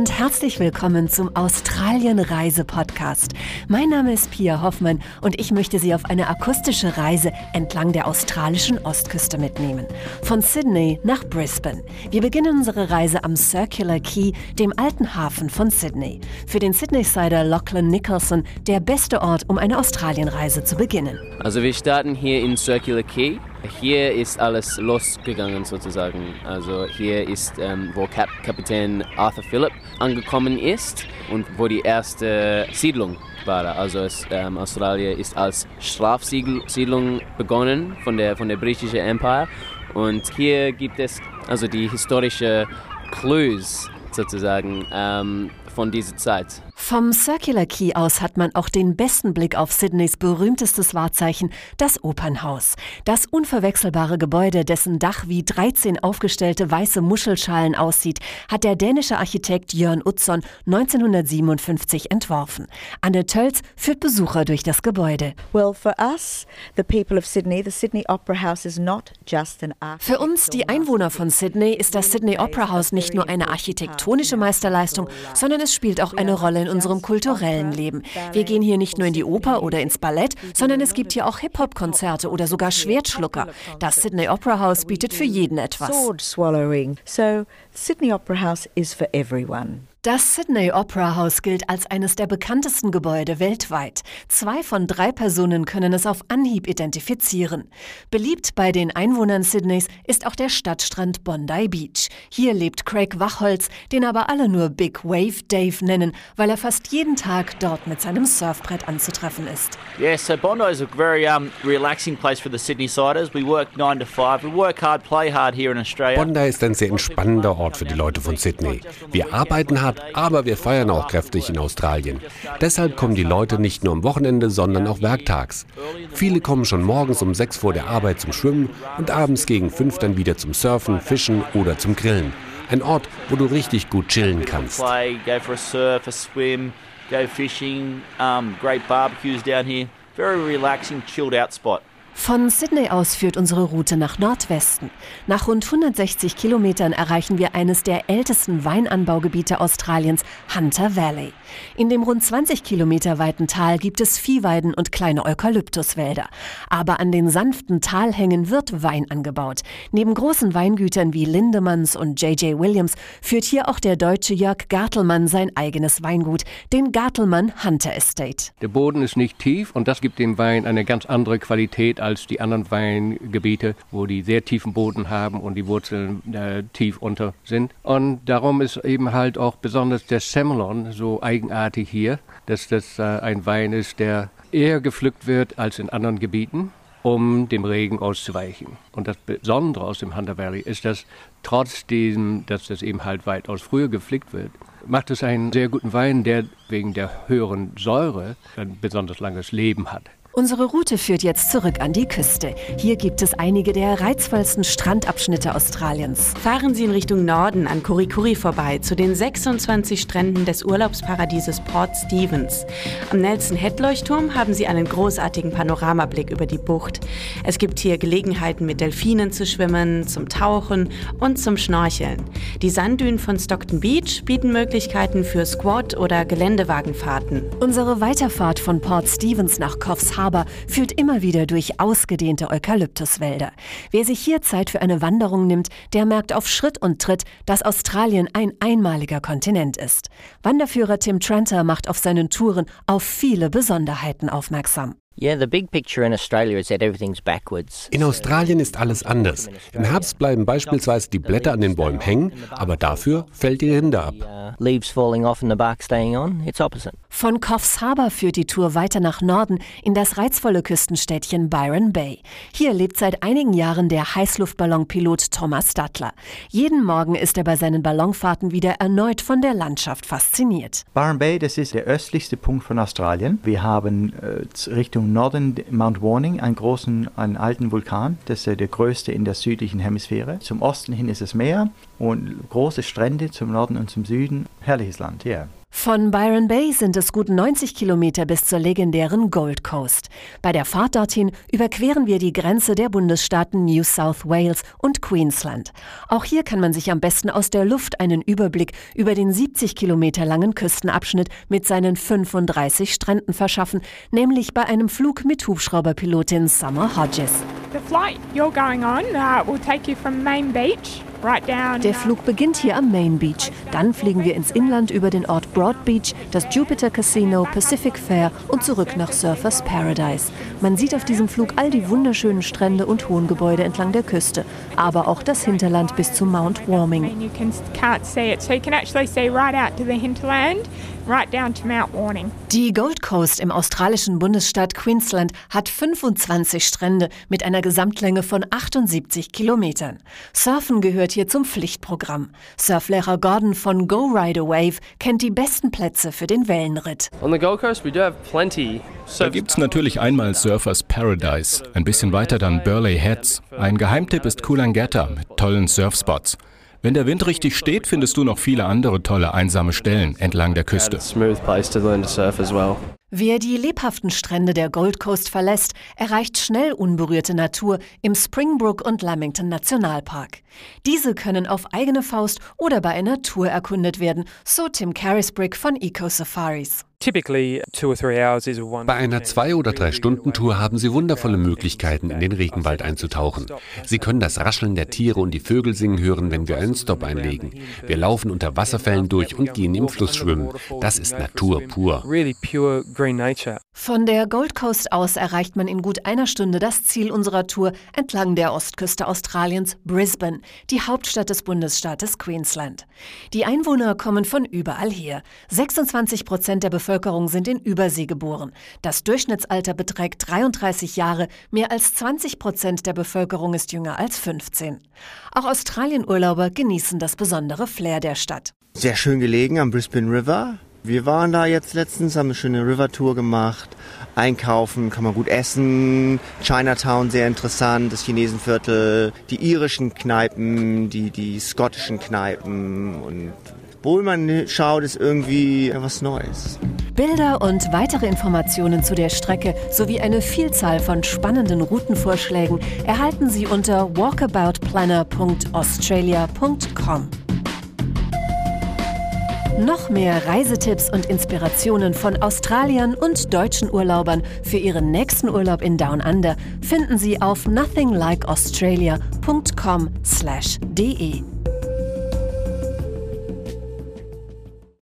und herzlich willkommen zum Australien-Reise-Podcast. Mein Name ist Pia Hoffmann und ich möchte Sie auf eine akustische Reise entlang der australischen Ostküste mitnehmen. Von Sydney nach Brisbane. Wir beginnen unsere Reise am Circular Quay, dem alten Hafen von Sydney. Für den Sydney-Sider Lachlan Nicholson der beste Ort, um eine Australienreise zu beginnen. Also wir starten hier in Circular Quay. Hier ist alles losgegangen sozusagen. Also hier ist, ähm, wo Kap Kapitän Arthur Phillip angekommen ist und wo die erste Siedlung war. Also es, ähm, Australien ist als Strafsiedlung begonnen von der, von der britischen Empire. Und hier gibt es also die historische Clues sozusagen ähm, von dieser Zeit. Vom Circular Quay aus hat man auch den besten Blick auf Sydneys berühmtestes Wahrzeichen, das Opernhaus. Das unverwechselbare Gebäude, dessen Dach wie 13 aufgestellte weiße Muschelschalen aussieht, hat der dänische Architekt Jörn Utzon 1957 entworfen. Anne Tölz führt Besucher durch das Gebäude. Well, for us, the people of Sydney, the Sydney Opera House is not just an Für uns, die Einwohner von Sydney, ist das Sydney Opera House nicht nur eine architektonische Meisterleistung, sondern es spielt auch eine Rolle in unserem kulturellen Leben. Wir gehen hier nicht nur in die Oper oder ins Ballett, sondern es gibt hier auch Hip-Hop-Konzerte oder sogar Schwertschlucker. Das Sydney Opera House bietet für jeden etwas. Swallowing. So, Sydney Opera House is for everyone. Das Sydney Opera House gilt als eines der bekanntesten Gebäude weltweit. Zwei von drei Personen können es auf Anhieb identifizieren. Beliebt bei den Einwohnern Sydneys ist auch der Stadtstrand Bondi Beach. Hier lebt Craig Wachholz, den aber alle nur Big Wave Dave nennen, weil er fast jeden Tag dort mit seinem Surfbrett anzutreffen ist. Yeah, so Bondi is a very um, relaxing place for the Sydney Siders. We work 9 to 5. We work hard, play hard here in Australia. Bondi ist ein sehr entspannender Ort für die Leute von Sydney. Wir arbeiten hart hat, aber wir feiern auch kräftig in Australien. Deshalb kommen die Leute nicht nur am Wochenende, sondern auch werktags. Viele kommen schon morgens um sechs vor der Arbeit zum Schwimmen und abends gegen fünf dann wieder zum Surfen, Fischen oder zum Grillen. Ein Ort, wo du richtig gut chillen kannst. Go fishing, um, great barbecues down here. Very relaxing, chilled out spot. Von Sydney aus führt unsere Route nach Nordwesten. Nach rund 160 Kilometern erreichen wir eines der ältesten Weinanbaugebiete Australiens, Hunter Valley. In dem rund 20 Kilometer weiten Tal gibt es Viehweiden und kleine Eukalyptuswälder. Aber an den sanften Talhängen wird Wein angebaut. Neben großen Weingütern wie Lindemanns und J.J. Williams führt hier auch der deutsche Jörg Gartelmann sein eigenes Weingut, den Gartelmann Hunter Estate. Der Boden ist nicht tief und das gibt dem Wein eine ganz andere Qualität als die anderen Weingebiete, wo die sehr tiefen Boden haben und die Wurzeln äh, tief unter sind. Und darum ist eben halt auch besonders der Semillon so eigenartig hier, dass das äh, ein Wein ist, der eher gepflückt wird als in anderen Gebieten um dem Regen auszuweichen. Und das Besondere aus dem Hunter Valley ist, dass trotzdem, dass das eben halt weitaus früher gepflückt wird, macht es einen sehr guten Wein, der wegen der höheren Säure ein besonders langes Leben hat. Unsere Route führt jetzt zurück an die Küste. Hier gibt es einige der reizvollsten Strandabschnitte Australiens. Fahren Sie in Richtung Norden an Kurikuri vorbei, zu den 26 Stränden des Urlaubsparadieses Port Stevens. Am Nelson Head Leuchtturm haben Sie einen großartigen Panoramablick über die Bucht. Es gibt hier Gelegenheiten mit Delfinen zu schwimmen, zum Tauchen und zum Schnorcheln. Die Sanddünen von Stockton Beach bieten Möglichkeiten für Squat- oder Geländewagenfahrten. Unsere Weiterfahrt von Port Stevens nach Coffs Harbour führt immer wieder durch ausgedehnte Eukalyptuswälder. Wer sich hier Zeit für eine Wanderung nimmt, der merkt auf Schritt und Tritt, dass Australien ein einmaliger Kontinent ist. Wanderführer Tim Tranter macht auf seinen Touren auf viele Besonderheiten aufmerksam. In Australien ist alles anders. Im Herbst bleiben beispielsweise die Blätter an den Bäumen hängen, aber dafür fällt die Rinde ab. Von Coffs Harbour führt die Tour weiter nach Norden in das reizvolle Küstenstädtchen Byron Bay. Hier lebt seit einigen Jahren der Heißluftballonpilot Thomas Stadler. Jeden Morgen ist er bei seinen Ballonfahrten wieder erneut von der Landschaft fasziniert. Byron Bay, das ist der östlichste Punkt von Australien. Wir haben äh, Richtung Norden Mount Warning, einen großen, einen alten Vulkan. Das ist der größte in der südlichen Hemisphäre. Zum Osten hin ist es Meer und große Strände zum Norden und zum Süden. Herrliches Land, ja. Yeah. Von Byron Bay sind es gut 90 Kilometer bis zur legendären Gold Coast. Bei der Fahrt dorthin überqueren wir die Grenze der Bundesstaaten New South Wales und Queensland. Auch hier kann man sich am besten aus der Luft einen Überblick über den 70 Kilometer langen Küstenabschnitt mit seinen 35 Stränden verschaffen, nämlich bei einem Flug mit Hubschrauberpilotin Summer Hodges. The flight you're going on will take you from Main Beach der Flug beginnt hier am Main Beach. Dann fliegen wir ins Inland über den Ort Broad Beach, das Jupiter Casino, Pacific Fair und zurück nach Surfers Paradise. Man sieht auf diesem Flug all die wunderschönen Strände und hohen Gebäude entlang der Küste, aber auch das Hinterland bis zu Mount Warming. Die Gold Coast im australischen Bundesstaat Queensland hat 25 Strände mit einer Gesamtlänge von 78 Kilometern. Surfen gehört hier zum Pflichtprogramm. Surflehrer Gordon von Go Ride a Wave kennt die besten Plätze für den Wellenritt. Da gibt es natürlich einmal Surfers Paradise, ein bisschen weiter dann Burley Heads. Ein Geheimtipp ist Coolangatta mit tollen Surfspots. Wenn der Wind richtig steht, findest du noch viele andere tolle einsame Stellen entlang der Küste. Wer die lebhaften Strände der Gold Coast verlässt, erreicht schnell unberührte Natur im Springbrook und Lamington Nationalpark. Diese können auf eigene Faust oder bei einer Tour erkundet werden, so Tim Carisbrick von Eco Safaris. Bei einer zwei- oder drei Stunden Tour haben Sie wundervolle Möglichkeiten, in den Regenwald einzutauchen. Sie können das Rascheln der Tiere und die Vögel singen hören, wenn wir einen Stopp einlegen. Wir laufen unter Wasserfällen durch und gehen im Fluss schwimmen. Das ist Natur pur. Von der Gold Coast aus erreicht man in gut einer Stunde das Ziel unserer Tour entlang der Ostküste Australiens, Brisbane, die Hauptstadt des Bundesstaates Queensland. Die Einwohner kommen von überall her. 26 Prozent der Bevölkerung sind in Übersee geboren. Das Durchschnittsalter beträgt 33 Jahre. Mehr als 20 Prozent der Bevölkerung ist jünger als 15. Auch Australienurlauber genießen das besondere Flair der Stadt. Sehr schön gelegen am Brisbane River. Wir waren da jetzt letztens, haben eine schöne River-Tour gemacht. Einkaufen, kann man gut essen. Chinatown sehr interessant, das Chinesenviertel, die irischen Kneipen, die, die skottischen Kneipen und obwohl man schaut, ist irgendwie was Neues. Bilder und weitere Informationen zu der Strecke sowie eine Vielzahl von spannenden Routenvorschlägen erhalten Sie unter walkaboutplanner.australia.com. Noch mehr Reisetipps und Inspirationen von Australiern und deutschen Urlaubern für Ihren nächsten Urlaub in Down Under finden Sie auf nothinglikeaustralia.com/de.